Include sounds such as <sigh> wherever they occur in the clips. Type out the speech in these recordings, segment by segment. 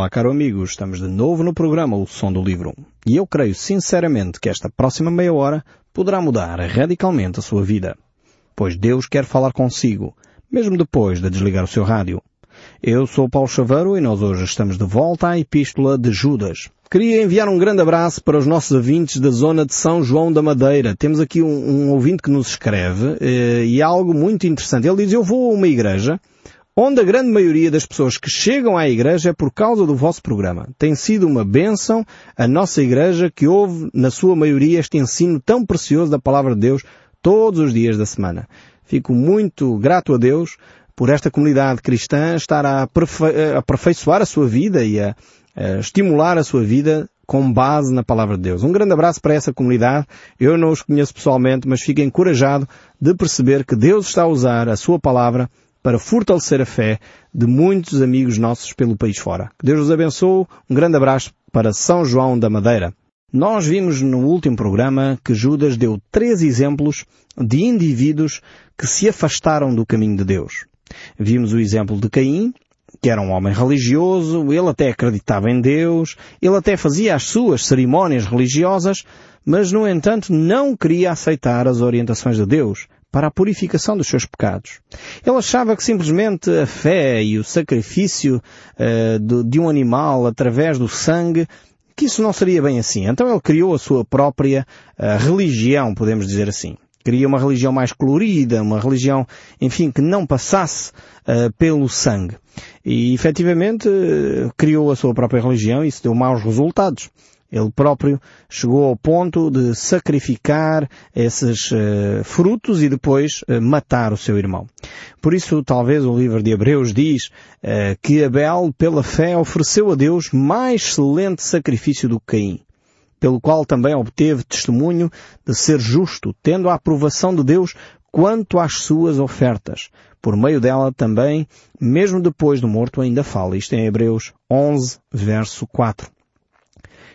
Olá, caro amigo, estamos de novo no programa O Som do Livro. E eu creio sinceramente que esta próxima meia hora poderá mudar radicalmente a sua vida. Pois Deus quer falar consigo, mesmo depois de desligar o seu rádio. Eu sou Paulo Chaveiro e nós hoje estamos de volta à Epístola de Judas. Queria enviar um grande abraço para os nossos ouvintes da zona de São João da Madeira. Temos aqui um, um ouvinte que nos escreve eh, e há algo muito interessante. Ele diz, eu vou a uma igreja onde a grande maioria das pessoas que chegam à igreja é por causa do vosso programa. Tem sido uma bênção a nossa igreja que ouve, na sua maioria, este ensino tão precioso da palavra de Deus todos os dias da semana. Fico muito grato a Deus por esta comunidade cristã estar a aperfeiçoar a sua vida e a, a estimular a sua vida com base na palavra de Deus. Um grande abraço para essa comunidade. Eu não os conheço pessoalmente, mas fico encorajado de perceber que Deus está a usar a sua palavra para fortalecer a fé de muitos amigos nossos pelo país fora. Que Deus os abençoe. Um grande abraço para São João da Madeira. Nós vimos no último programa que Judas deu três exemplos de indivíduos que se afastaram do caminho de Deus. Vimos o exemplo de Caim, que era um homem religioso, ele até acreditava em Deus, ele até fazia as suas cerimónias religiosas, mas no entanto não queria aceitar as orientações de Deus para a purificação dos seus pecados. Ele achava que simplesmente a fé e o sacrifício uh, de, um animal através do sangue que isso não seria bem assim. Então ele criou a sua própria uh, religião, podemos dizer assim. Queria uma religião mais colorida, uma religião, enfim, que não passasse uh, pelo sangue. E efetivamente criou a sua própria religião e isso deu maus resultados. Ele próprio chegou ao ponto de sacrificar esses uh, frutos e depois uh, matar o seu irmão. Por isso, talvez o livro de Hebreus diz uh, que Abel, pela fé, ofereceu a Deus mais excelente sacrifício do que Caim, pelo qual também obteve testemunho de ser justo, tendo a aprovação de Deus quanto às suas ofertas. Por meio dela também, mesmo depois do morto, ainda fala. Isto em Hebreus 11, verso 4.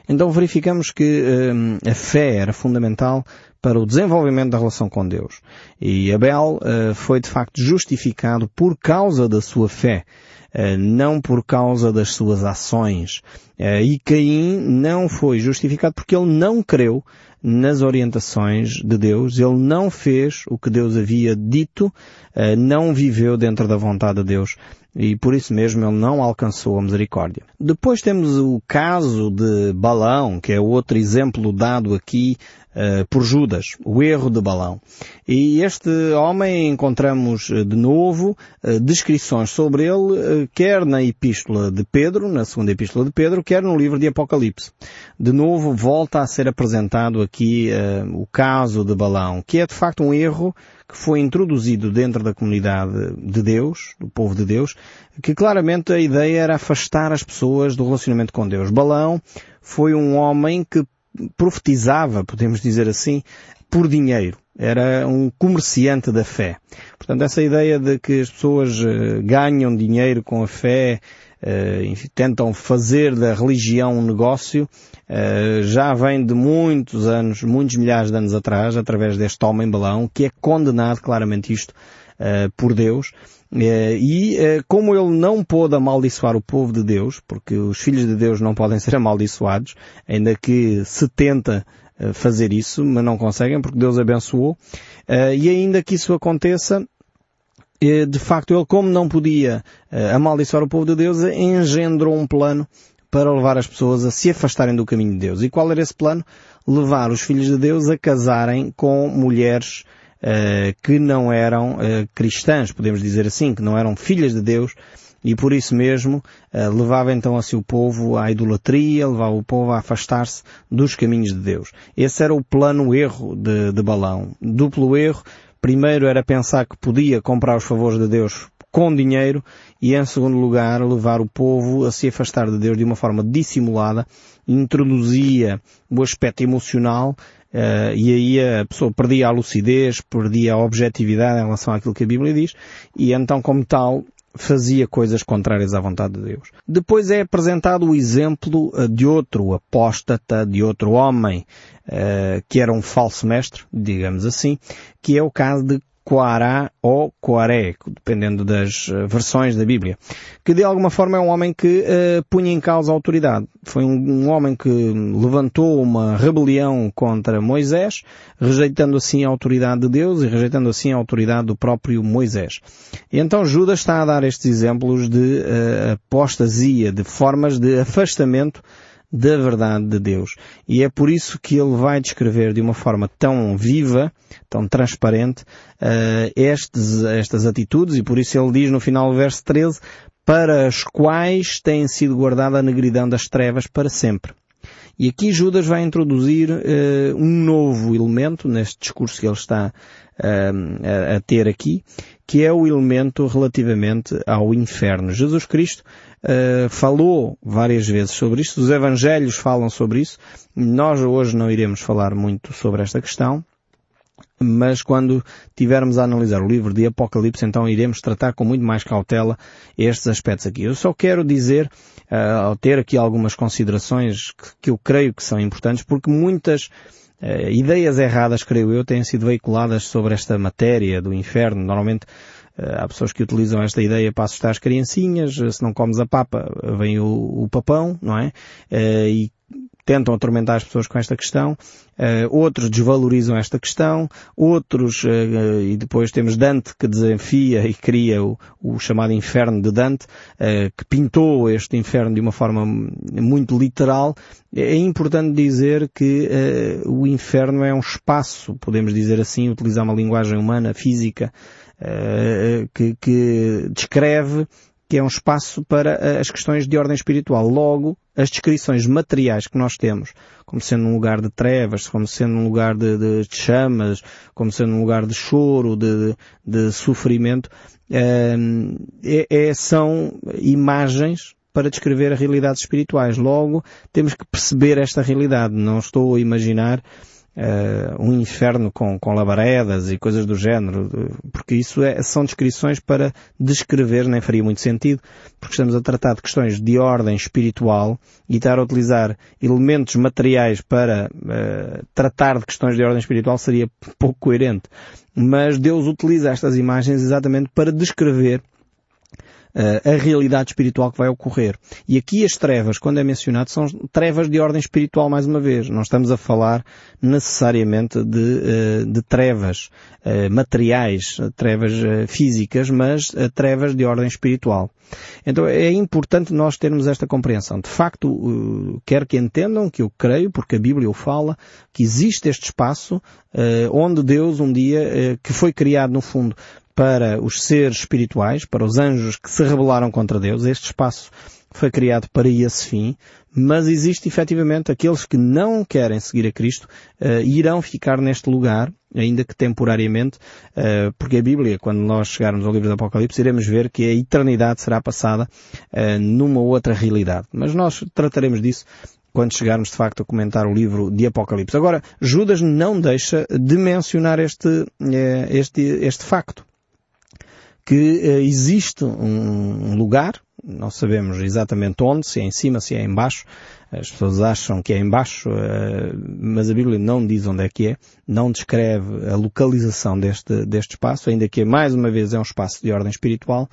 Então verificamos que hum, a fé era fundamental para o desenvolvimento da relação com Deus. E Abel uh, foi de facto justificado por causa da sua fé, uh, não por causa das suas ações. Uh, e Caim não foi justificado porque ele não creu nas orientações de Deus, ele não fez o que Deus havia dito, não viveu dentro da vontade de Deus e por isso mesmo ele não alcançou a misericórdia. Depois temos o caso de Balão, que é outro exemplo dado aqui uh, por Judas, o erro de Balão. E este homem encontramos uh, de novo uh, descrições sobre ele, quer na epístola de Pedro, na segunda epístola de Pedro, quer no livro de Apocalipse. De novo volta a ser apresentado aqui o caso de Balão, que é de facto um erro que foi introduzido dentro da comunidade de Deus, do povo de Deus, que claramente a ideia era afastar as pessoas do relacionamento com Deus. Balão foi um homem que profetizava, podemos dizer assim, por dinheiro. Era um comerciante da fé. Portanto, essa ideia de que as pessoas eh, ganham dinheiro com a fé, enfim, tentam fazer da religião um negócio, uh, já vem de muitos anos, muitos milhares de anos atrás, através deste homem balão, que é condenado claramente isto uh, por Deus, e como ele não pôde amaldiçoar o povo de Deus, porque os filhos de Deus não podem ser amaldiçoados, ainda que se tenta fazer isso, mas não conseguem porque Deus abençoou, e ainda que isso aconteça, de facto, ele, como não podia eh, amaldiçoar o povo de Deus, engendrou um plano para levar as pessoas a se afastarem do caminho de Deus. E qual era esse plano? Levar os filhos de Deus a casarem com mulheres uh, que não eram uh, cristãs, podemos dizer assim, que não eram filhas de Deus, e por isso mesmo uh, levava então assim o povo à idolatria, levava o povo a afastar-se dos caminhos de Deus. Esse era o plano erro de, de Balão. Duplo erro, Primeiro era pensar que podia comprar os favores de Deus com dinheiro e, em segundo lugar, levar o povo a se afastar de Deus de uma forma dissimulada, introduzia o aspecto emocional Uh, e aí a pessoa perdia a lucidez, perdia a objetividade em relação àquilo que a Bíblia diz, e então como tal fazia coisas contrárias à vontade de Deus. Depois é apresentado o exemplo eh, de outro apóstata, de outro homem, uh, que era um falso mestre, digamos assim, que é o caso de Quará ou Quaré, dependendo das uh, versões da Bíblia, que de alguma forma é um homem que uh, punha em causa a autoridade. Foi um, um, homem que levantou uma rebelião contra Moisés, rejeitando assim a autoridade de Deus e rejeitando assim a autoridade do próprio Moisés. E então Judas está a dar estes exemplos de uh, apostasia, de formas de afastamento da verdade de Deus. E é por isso que ele vai descrever de uma forma tão viva, tão transparente, uh, estes, estas atitudes, e por isso ele diz no final do verso 13, para as quais tem sido guardada a negridão das trevas para sempre. E aqui Judas vai introduzir uh, um novo elemento neste discurso que ele está uh, a, a ter aqui, que é o elemento relativamente ao inferno. Jesus Cristo uh, falou várias vezes sobre isto, os evangelhos falam sobre isso. Nós hoje não iremos falar muito sobre esta questão, mas quando tivermos a analisar o livro de Apocalipse, então iremos tratar com muito mais cautela estes aspectos aqui. Eu só quero dizer, uh, ao ter aqui algumas considerações que, que eu creio que são importantes, porque muitas uh, ideias erradas, creio eu, têm sido veiculadas sobre esta matéria do inferno. Normalmente há pessoas que utilizam esta ideia para assustar as criancinhas, se não comes a papa, vem o, o papão, não é? e tentam atormentar as pessoas com esta questão, outros desvalorizam esta questão, outros, e depois temos Dante que desafia e cria o, o chamado inferno de Dante, que pintou este inferno de uma forma muito literal. É importante dizer que o inferno é um espaço, podemos dizer assim, utilizar uma linguagem humana, física, que, que descreve que é um espaço para eh, as questões de ordem espiritual. Logo, as descrições materiais que nós temos, como sendo um lugar de trevas, como sendo um lugar de, de, chamas, como sendo um lugar de choro, de, de sofrimento, eh, é, é, são imagens para descrever realidades espirituais. Logo, temos que perceber esta realidade. Não estou a imaginar uh, um inferno com, com labaredas e coisas do género, porque isso é, são descrições para descrever, nem faria muito sentido, porque estamos a tratar de questões de ordem espiritual e estar a utilizar elementos materiais para uh, tratar de questões de ordem espiritual seria <laughs> pouco coerente. Mas Deus utiliza estas imagens exatamente para descrever a realidade espiritual que vai ocorrer. E aqui as trevas, quando é mencionado, são trevas de ordem espiritual mais uma vez. Não estamos a falar necessariamente de, uh, de trevas uh, materiais, trevas físicas, mas trevas de ordem espiritual. Então é importante nós termos esta compreensão. De facto, quer que entendam, que eu creio, porque a Bíblia o fala, que existe este espaço onde Deus um dia, que foi criado no fundo para os seres espirituais, para os anjos que se rebelaram contra Deus. Este espaço foi criado para esse fim, mas existe efetivamente aqueles que não querem seguir a Cristo, uh, irão ficar neste lugar, ainda que temporariamente, uh, porque a Bíblia, quando nós chegarmos ao livro do Apocalipse, iremos ver que a eternidade será passada uh, numa outra realidade. Mas nós trataremos disso quando chegarmos de facto a comentar o livro de Apocalipse. Agora, Judas não deixa de mencionar este, este, este facto que uh, existe um, lugar, não sabemos exatamente onde, se é em cima, se é em baixo, as pessoas acham que é em baixo, uh, mas a Bíblia não diz onde é que é, não descreve a localização deste, deste espaço, ainda que mais uma vez é um espaço de ordem espiritual,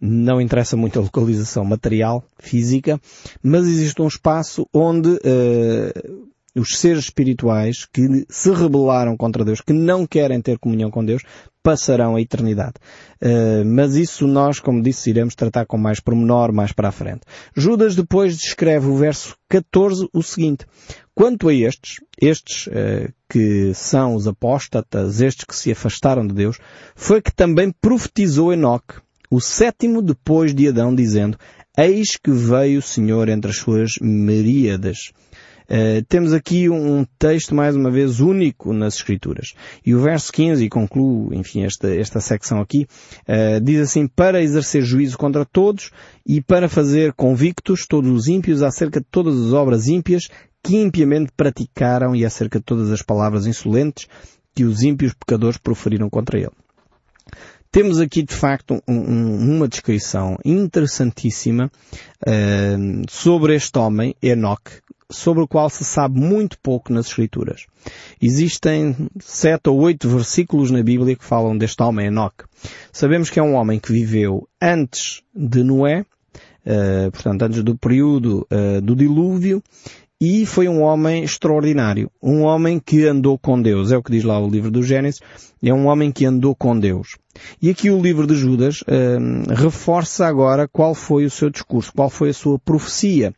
não interessa muito a localização material, física, mas existe um espaço onde uh, os seres espirituais que se rebelaram contra Deus, que não querem ter comunhão com Deus, passarão a eternidade. Uh, mas isso nós, como disse, iremos tratar com mais pormenor mais para a frente. Judas depois descreve o verso 14 o seguinte. Quanto a estes, estes uh, que são os apóstatas, estes que se afastaram de Deus, foi que também profetizou Enoque, o sétimo depois de Adão, dizendo, Eis que veio o Senhor entre as suas miríades Uh, temos aqui um texto, mais uma vez, único nas Escrituras. E o verso 15, e concluo, enfim, esta, esta secção aqui, uh, diz assim, para exercer juízo contra todos e para fazer convictos todos os ímpios acerca de todas as obras ímpias que impiamente praticaram e acerca de todas as palavras insolentes que os ímpios pecadores proferiram contra ele. Temos aqui de facto um, um, uma descrição interessantíssima uh, sobre este homem, Enoch, sobre o qual se sabe muito pouco nas Escrituras. Existem sete ou oito versículos na Bíblia que falam deste homem Enoque. Sabemos que é um homem que viveu antes de Noé, uh, portanto antes do período uh, do dilúvio, e foi um homem extraordinário. Um homem que andou com Deus. É o que diz lá o livro do Gênesis. É um homem que andou com Deus. E aqui o livro de Judas uh, reforça agora qual foi o seu discurso, qual foi a sua profecia.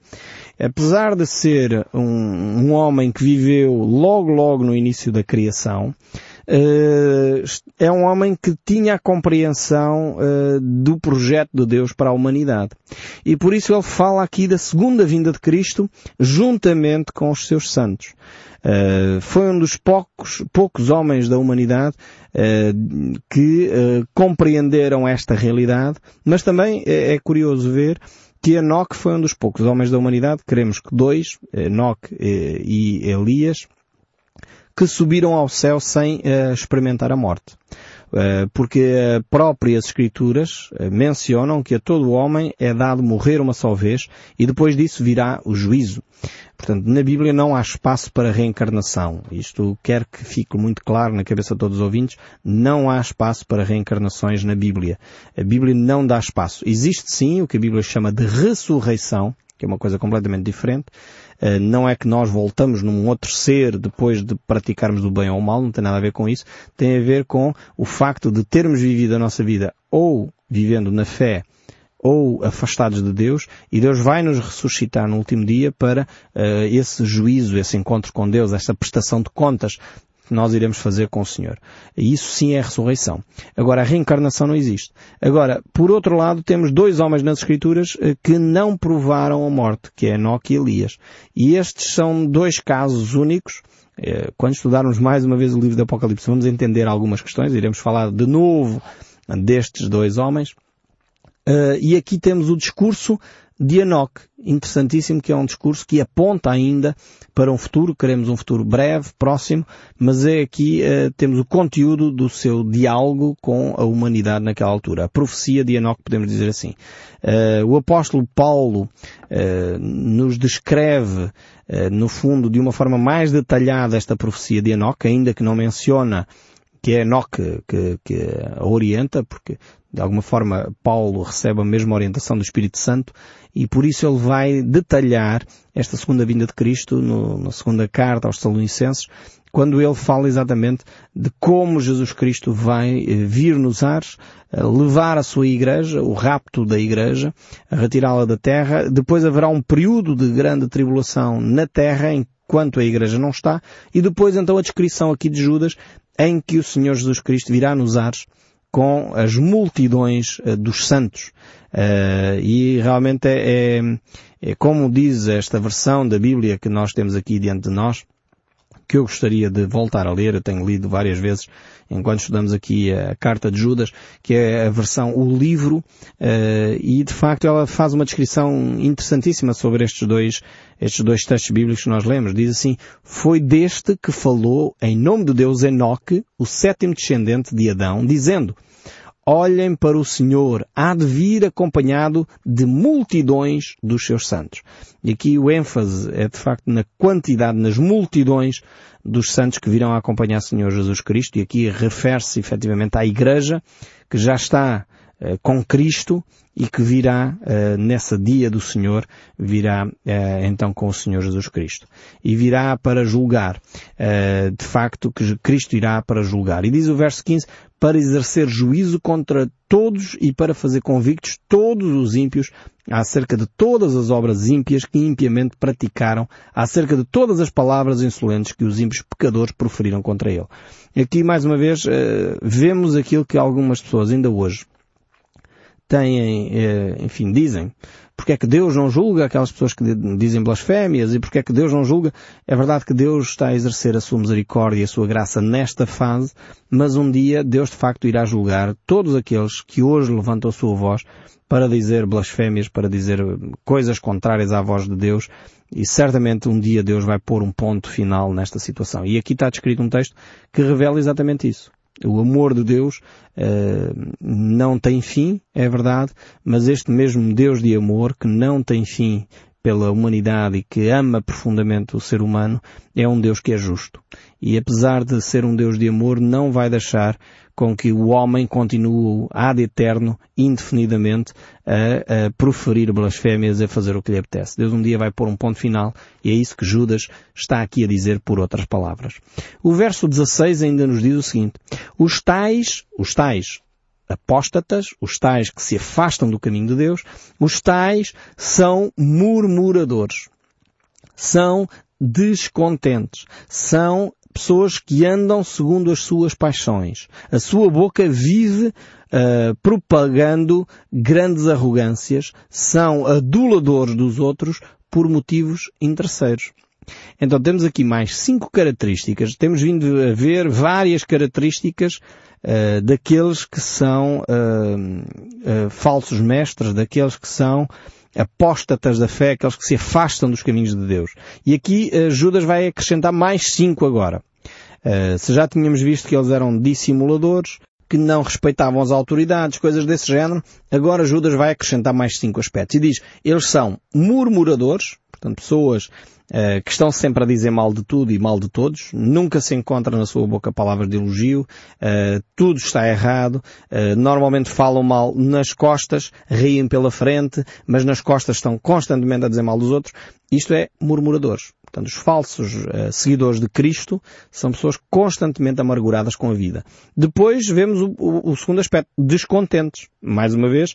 Apesar de ser um, um homem que viveu logo logo no início da criação, uh, é um homem que tinha a compreensão uh, do projeto de Deus para a humanidade. E por isso ele fala aqui da segunda vinda de Cristo juntamente com os seus santos. Uh, foi um dos poucos, poucos homens da humanidade que compreenderam esta realidade, mas também é, é curioso ver que Enoque foi um dos poucos homens da humanidade, queremos que dois, Enoque e Elias, que subiram ao céu sem experimentar a morte. Eh, porque próprias Escrituras eh, mencionam que a todo homem é dado morrer uma só vez e depois disso virá o juízo. Portanto, na Bíblia não há espaço para reencarnação. Isto quer que fique muito claro na cabeça de todos os ouvintes. Não há espaço para reencarnações na Bíblia. A Bíblia não dá espaço. Existe sim o que a Bíblia chama de ressurreição, que é uma coisa completamente diferente. Eh, não é que nós voltamos num outro ser depois de praticarmos o bem ou o mal, não tem nada a ver com isso. Tem a ver com o facto de termos vivido a nossa vida ou vivendo na fé ou afastados de Deus e Deus vai nos ressuscitar no último dia para uh, esse juízo, esse encontro com Deus, esta prestação de contas que nós iremos fazer com o Senhor. E isso sim é a ressurreição. Agora, a reencarnação não existe. Agora, por outro lado, temos dois homens nas Escrituras eh, que não provaram a morte, que é Enoque e Elias. E estes são dois casos únicos. Eh, quando estudarmos mais uma vez o livro do Apocalipse, vamos entender algumas questões. Iremos falar de novo destes dois homens. Eh, e aqui temos o discurso de interessantíssimo, que é um discurso que aponta ainda para um futuro, queremos um futuro breve, próximo, mas é aqui uh, temos o conteúdo do seu diálogo com a humanidade naquela altura. A profecia de Enoch, podemos dizer assim. Uh, o apóstolo Paulo uh, nos descreve, no fundo, de uma forma mais detalhada esta profecia de Enoch, ainda que não menciona que é Enoch que, que, que a orienta, porque de alguma forma Paulo recebe a mesma orientação do Espírito Santo e por isso ele vai detalhar esta segunda vinda de Cristo no, na segunda carta aos Salonicenses, quando ele fala exatamente de como Jesus Cristo vai eh, vir nos ares, eh, levar a sua igreja, o rapto da igreja, retirá-la da terra. Depois haverá um período de grande tribulação na terra enquanto a igreja não está e depois então a descrição aqui de Judas em que o Senhor Jesus Cristo virá nos ares com as multidões uh, dos santos. Uh, e realmente é, é, é, como diz esta versão da Bíblia que nós temos aqui diante de nós, que eu gostaria de voltar a ler, eu tenho lido várias vezes enquanto estudamos aqui a Carta de Judas, que é a versão, o livro, uh, e de facto ela faz uma descrição interessantíssima sobre estes dois, estes dois textos bíblicos que nós lemos. Diz assim, foi deste que falou em nome de Deus Enoque, o sétimo descendente de Adão, dizendo, olhem para o Senhor, há de vir acompanhado de multidões dos seus santos. E aqui o ênfase é de facto na quantidade, nas multidões dos santos que virão acompanhar o Senhor Jesus Cristo, e aqui refere-se efetivamente à Igreja, que já está com Cristo e que virá uh, nessa dia do Senhor, virá uh, então com o Senhor Jesus Cristo. E virá para julgar. de facto que Cristo irá para julgar. E diz o verso 15, para exercer juízo contra todos e para fazer convictos todos os ímpios acerca de todas as obras ímpias que impiamente praticaram, acerca de todas as palavras insolentes que os ímpios pecadores proferiram contra ele. Aqui, mais uma vez, eh, vemos aquilo que algumas pessoas ainda hoje têm, eh, enfim, dizem, porque é que Deus não julga aquelas pessoas que dizem blasfémias e porque é que Deus não julga. É verdade que Deus está a exercer a sua misericórdia e a sua graça nesta fase, mas um dia Deus de facto irá julgar todos aqueles que hoje levantam a sua voz para dizer blasfémias, para dizer coisas contrárias à voz de Deus e certamente um dia Deus vai pôr um ponto final nesta situação. E aqui está descrito um texto que revela exatamente isso. O amor de Deus uh, não tem fim, é verdade, mas este mesmo Deus de amor que não tem fim pela humanidade e que ama profundamente o ser humano, é um Deus que é justo. E apesar de ser um Deus de amor, não vai deixar com que o homem continue ad eterno, indefinidamente, a, a proferir blasfémias, a fazer o que lhe apetece. Deus um dia vai pôr um ponto final e é isso que Judas está aqui a dizer por outras palavras. O verso 16 ainda nos diz o seguinte, os tais, os tais, apóstatas, os tais que se afastam do caminho de Deus, os tais são murmuradores. São descontentes. São pessoas que andam segundo as suas paixões. A sua boca vive uh, propagando grandes arrogâncias, são aduladores dos outros por motivos interesseiros. Então temos aqui mais cinco características. Temos vindo a ver várias características uh, daqueles que são uh, falsos mestres, daqueles que são apóstatas da fé, aqueles que se afastam dos caminhos de Deus. E aqui Judas vai acrescentar mais cinco agora. Uh, se já tínhamos visto que eles eram dissimuladores, que não respeitavam as autoridades, coisas desse género, agora Judas vai acrescentar mais cinco aspectos. E diz, eles são murmuradores, portanto pessoas uh, que estão sempre a dizer mal de tudo e mal de todos, nunca se encontra na sua boca palavras de elogio, uh, tudo está errado, normalmente falam mal nas costas, riem pela frente, mas nas costas estão constantemente a dizer mal dos outros. Isto é murmuradores. Portanto, os falsos uh, seguidores de Cristo são pessoas constantemente amarguradas com a vida. Depois vemos o, o, o segundo aspecto, descontentes. Mais uma vez,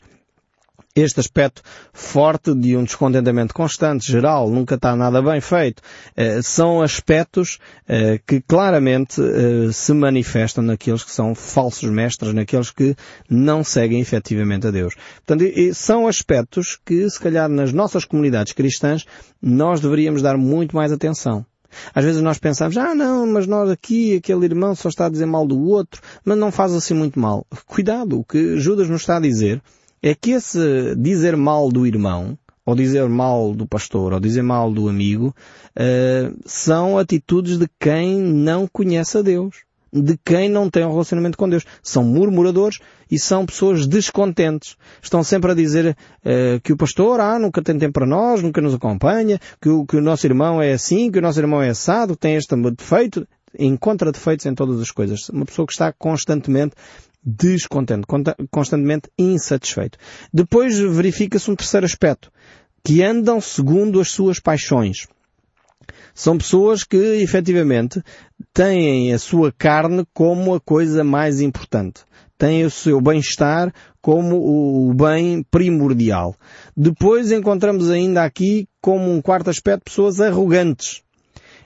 este aspecto forte de um descontentamento constante, geral, nunca está nada bem feito, eh, são aspectos eh, que claramente eh, se manifestam naqueles que são falsos mestres, naqueles que não seguem efetivamente a Deus. Portanto, são aspectos que, se calhar, nas nossas comunidades cristãs, nós deveríamos dar muito mais atenção. Às vezes nós pensamos, ah não, mas nós aqui, aquele irmão só está a dizer mal do outro, mas não faz assim muito mal. Cuidado, o que Judas nos está a dizer é que esse dizer mal do irmão, ou dizer mal do pastor, ou dizer mal do amigo, uh, são atitudes de quem não conhece a Deus, de quem não tem um relacionamento com Deus. São murmuradores e são pessoas descontentes. Estão sempre a dizer uh, que o pastor, ah, nunca tem tempo para nós, nunca nos acompanha, que o, que o nosso irmão é assim, que o nosso irmão é assado, tem este defeito encontra defeitos em todas as coisas. Uma pessoa que está constantemente descontente, constantemente insatisfeito. Depois verifica-se um terceiro aspecto, que andam segundo as suas paixões. São pessoas que, efetivamente, têm a sua carne como a coisa mais importante. Têm o seu bem-estar como o bem primordial. Depois encontramos ainda aqui, como um quarto aspecto, pessoas arrogantes.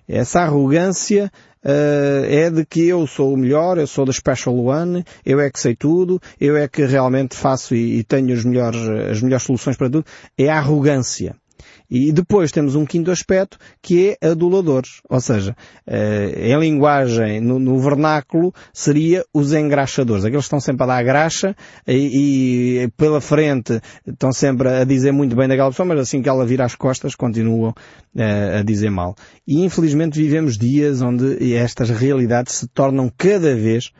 Essa arrogância é de que eu sou o melhor, eu sou da Special One, eu é que sei tudo, eu é que realmente faço e, e tenho as melhores, as melhores soluções para tudo. É a arrogância. E depois temos um quinto aspecto que é aduladores. Ou seja, eh, em linguagem, no, vernáculo, seria os engraxadores. Aqueles que estão sempre a dar graxa e, e, pela frente estão sempre a dizer muito bem daquela pessoa, mas assim que ela vira as costas continuam uh, a dizer mal. E infelizmente vivemos dias onde estas realidades se tornam cada vez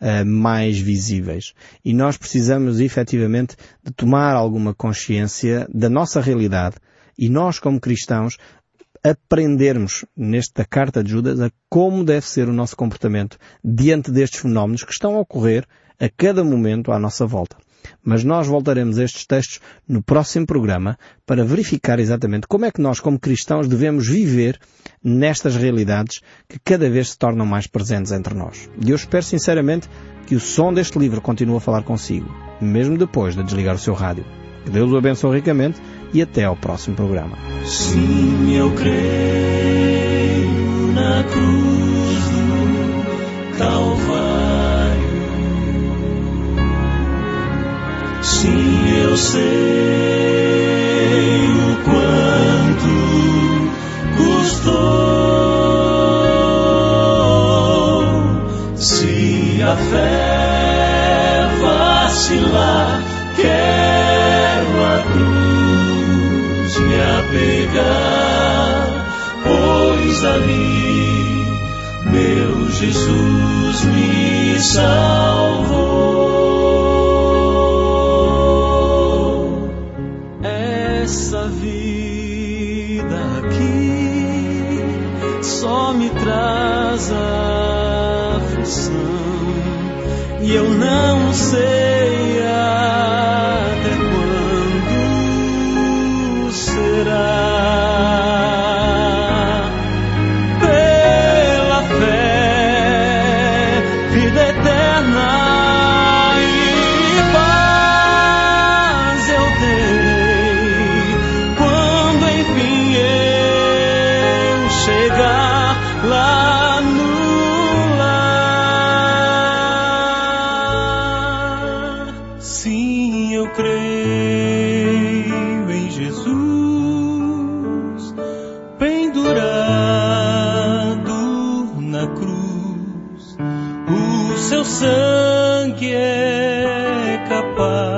uh, mais visíveis. E nós precisamos efetivamente de tomar alguma consciência da nossa realidade, e nós, como cristãos, aprendermos nesta carta de Judas a como deve ser o nosso comportamento diante destes fenómenos que estão a ocorrer a cada momento à nossa volta. Mas nós voltaremos a estes textos no próximo programa para verificar exatamente como é que nós, como cristãos, devemos viver nestas realidades que cada vez se tornam mais presentes entre nós. E eu espero sinceramente que o som deste livro continue a falar consigo, mesmo depois de desligar o seu rádio. Que Deus o abençoe ricamente e até ao próximo programa. Sim, eu creio na cruz do Calvário. Sim, eu sei o quanto custou. Pegar pois ali meu Jesus me salvou. Essa vida aqui só me traz aflição e eu não sei. Sangue é capaz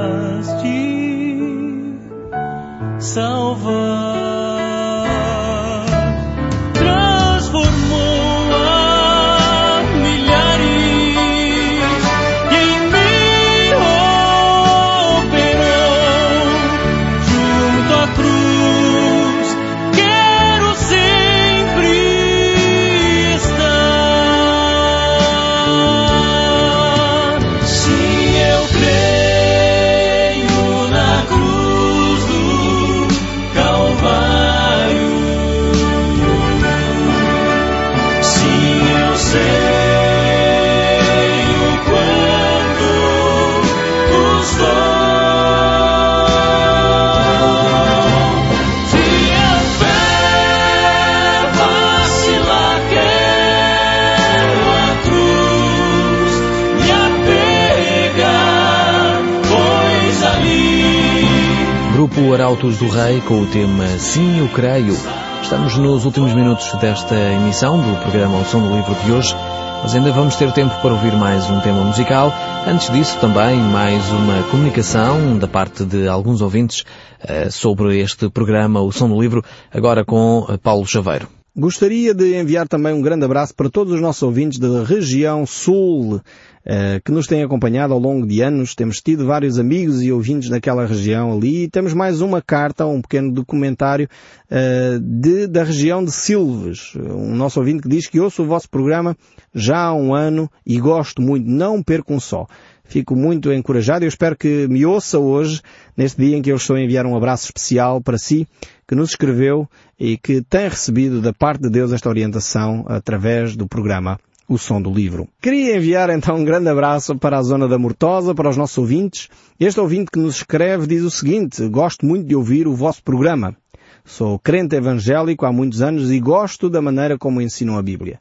Grupo Arautos do Rei com o tema Sim, eu creio. Estamos nos últimos minutos desta emissão do programa O Som do Livro de hoje, mas ainda vamos ter tempo para ouvir mais um tema musical. Antes disso, também mais uma comunicação da parte de alguns ouvintes eh, sobre este programa O Som do Livro, agora com eh, Paulo Chaveiro. Gostaria de enviar também um grande abraço para todos os nossos ouvintes da região sul, eh, que nos têm acompanhado ao longo de anos. Temos tido vários amigos e ouvintes daquela região ali. E temos mais uma carta, um pequeno documentário eh, de, da região de Silves. Um nosso ouvinte que diz que ouço o vosso programa já há um ano e gosto muito. Não perco um só. Fico muito encorajado e espero que me ouça hoje, neste dia em que eu estou a enviar um abraço especial para si, que nos escreveu e que tem recebido da parte de Deus esta orientação através do programa O Som do Livro. Queria enviar então um grande abraço para a zona da Mortosa, para os nossos ouvintes. Este ouvinte que nos escreve diz o seguinte, gosto muito de ouvir o vosso programa. Sou crente evangélico há muitos anos e gosto da maneira como ensinam a Bíblia.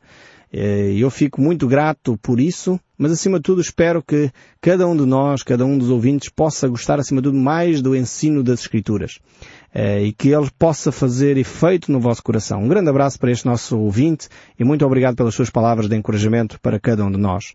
Eh, Eu fico muito grato por isso, mas acima de tudo espero que cada um de nós, cada um dos ouvintes possa gostar acima de tudo mais do ensino das Escrituras eh, e que ele possa fazer efeito no vosso coração. Um grande abraço para este nosso ouvinte e muito obrigado pelas suas palavras de encorajamento para cada um de nós.